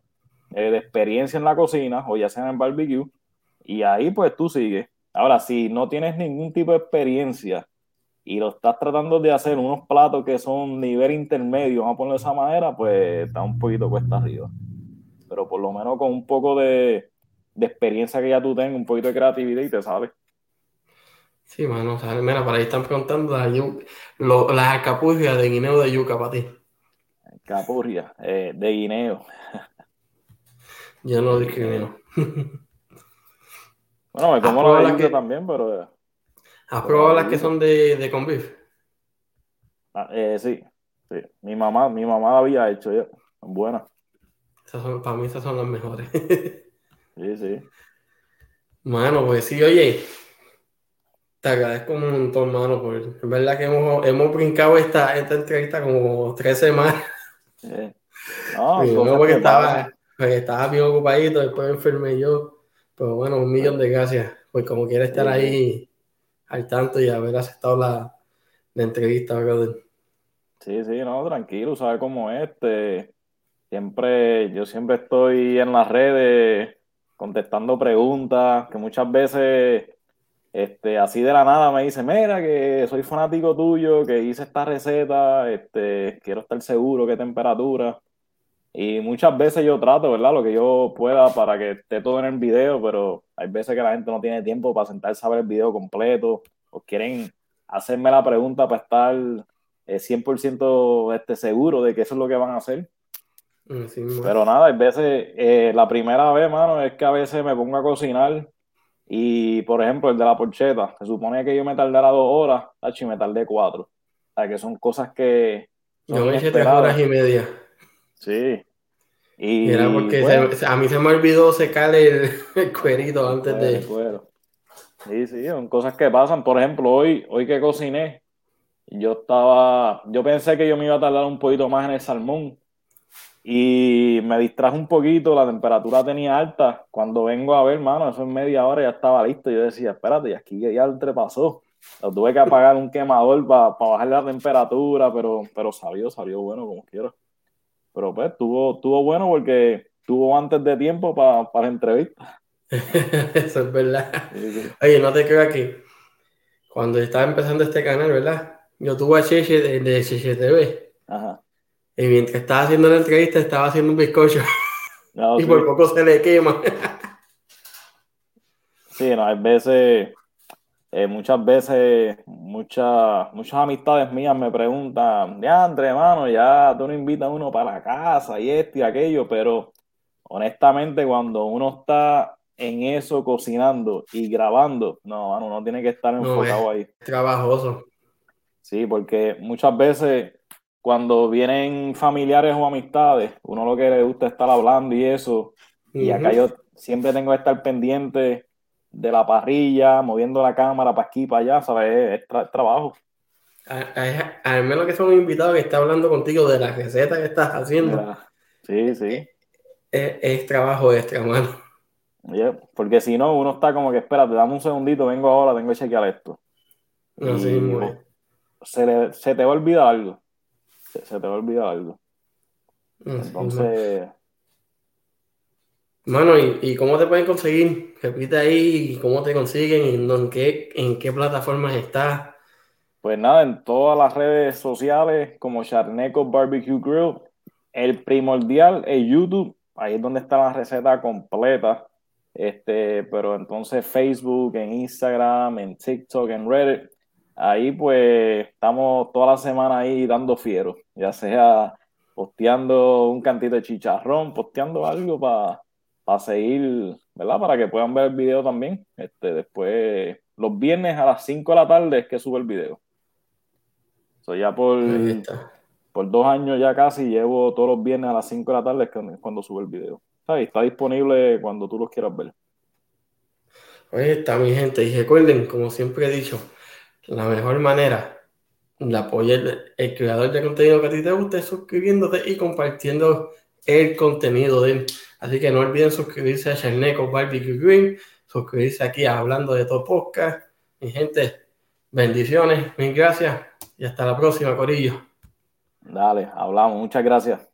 eh, de experiencia en la cocina, o ya sea en el barbecue, y ahí pues tú sigues. Ahora, si no tienes ningún tipo de experiencia y lo estás tratando de hacer unos platos que son nivel intermedio, vamos a ponerlo de esa manera, pues está un poquito cuesta arriba. Pero por lo menos con un poco de, de experiencia que ya tú tengas, un poquito de creatividad y te sale. Sí, mano, o sea, mira, por ahí están preguntando la lo, las alcapurrias de guineo de yuca para ti. Alcapurria, eh, de guineo. [laughs] Yo no discrimino. [laughs] bueno, me como la de yuca también, pero... ¿Has probado las que son de, de con beef? Ah, eh, sí, sí. Mi mamá, mi mamá la había hecho ya. Buenas. para mí esas son las mejores. sí, sí. Bueno, pues sí, oye, te agradezco un montón, mano, por es verdad que hemos, hemos brincado esta, esta entrevista como tres semanas. [laughs] No, porque estaba, porque estaba bien ocupadito, después enfermé yo. Pero bueno, un millón de gracias. Pues como quiera estar ahí al tanto y haber aceptado la, la entrevista, brother. Sí, sí, no, tranquilo, sabes cómo este. Siempre, yo siempre estoy en las redes contestando preguntas que muchas veces este, así de la nada me dice, mira que soy fanático tuyo, que hice esta receta, este, quiero estar seguro qué temperatura. Y muchas veces yo trato, ¿verdad? Lo que yo pueda para que esté todo en el video, pero hay veces que la gente no tiene tiempo para sentarse a ver el video completo o quieren hacerme la pregunta para estar 100% eh, este, seguro de que eso es lo que van a hacer. pero nada, hay veces, eh, la primera vez, mano, es que a veces me pongo a cocinar y, por ejemplo, el de la porcheta, se supone que yo me tardara dos horas, y me tardé cuatro. O sea, que son cosas que... yo me eché tres horas y media. Sí. Y, era porque a mí se me olvidó secar el, [laughs] cuerito antes de... Sí, sí, son cosas que pasan. Por ejemplo, hoy, hoy que cociné, yo estaba... Yo pensé que yo me iba a tardar un poquito más en el salmón, y me distrajo un poquito, la temperatura tenía alta. Cuando vengo a ver, mano, eso en media hora ya estaba listo. Yo decía, espérate, y aquí ya entrepasó. Lo tuve que apagar un quemador para bajar la temperatura, pero, pero salió, salió bueno como quiera. Pero pues tuvo, tuvo bueno porque tuvo antes de tiempo para la entrevista. [laughs] eso es verdad. Oye, no te creo que cuando estaba empezando este canal, ¿verdad? Yo tuve a Cheche de, de Cheche TV. Ajá. Y mientras estaba haciendo la entrevista, estaba haciendo un bizcocho. [laughs] y por poco se le quema. sí, no, hay veces, eh, muchas veces, muchas, muchas amistades mías me preguntan, ya André, hermano, ya tú no invitas a uno para la casa y esto y aquello, pero honestamente cuando uno está en eso cocinando y grabando, no, mano, uno tiene que estar enfocado no, ahí. Trabajoso. Sí, porque muchas veces cuando vienen familiares o amistades, uno lo que le gusta es estar hablando y eso. Y acá yo siempre tengo que estar pendiente de la parrilla, moviendo la cámara para aquí, para allá, ¿sabes? Es, trabajo. Al menos que son invitados que está hablando contigo de la receta que estás haciendo. Sí, sí. Es, trabajo extra, mano. porque si no, uno está como que, espérate, dame un segundito, vengo ahora, tengo que chequear esto. No, sí, se, se te va a olvidar algo se, te va a olvidar algo. Entonces. Mano, ¿y, cómo te pueden conseguir? Repite ahí cómo te consiguen, en, en, qué, en qué plataformas estás. Pues nada, en todas las redes sociales como Charneco Barbecue Grill. El primordial es YouTube, ahí es donde está la receta completa. Este, pero entonces Facebook, en Instagram, en TikTok, en Reddit, ahí pues estamos toda la semana ahí dando fiero, ya sea posteando un cantito de chicharrón, posteando algo para seguir, ¿verdad? Para que puedan ver el video también. Este, después, los viernes a las 5 de la tarde es que sube el video. So, ya por, por dos años ya casi llevo todos los viernes a las 5 de la tarde es cuando sube el video. Está disponible cuando tú los quieras ver. Oye, está mi gente. Y recuerden, como siempre he dicho, la mejor manera de apoyar el, creador de contenido que a ti te guste es suscribiéndote y compartiendo el contenido de él. Así que no olviden suscribirse a Charneco Barbecue Green, suscribirse aquí a Hablando de Todo Podcast. Mi gente, bendiciones, mil gracias y hasta la próxima, Corillo. Dale, hablamos, muchas gracias.